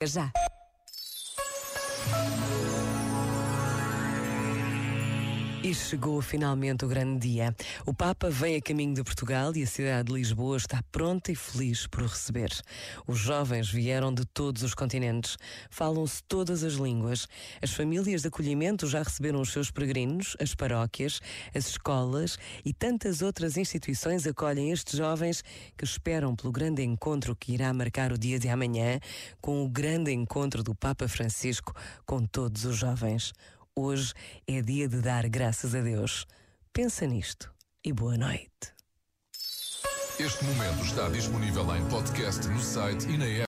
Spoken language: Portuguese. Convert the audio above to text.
Já. E chegou finalmente o grande dia. O Papa vem a caminho de Portugal e a cidade de Lisboa está pronta e feliz por o receber. Os jovens vieram de todos os continentes, falam-se todas as línguas. As famílias de acolhimento já receberam os seus peregrinos, as paróquias, as escolas e tantas outras instituições acolhem estes jovens que esperam pelo grande encontro que irá marcar o dia de amanhã, com o grande encontro do Papa Francisco com todos os jovens. Hoje é dia de dar graças a Deus. Pensa nisto e boa noite. Este momento está disponível em podcast no site e na app.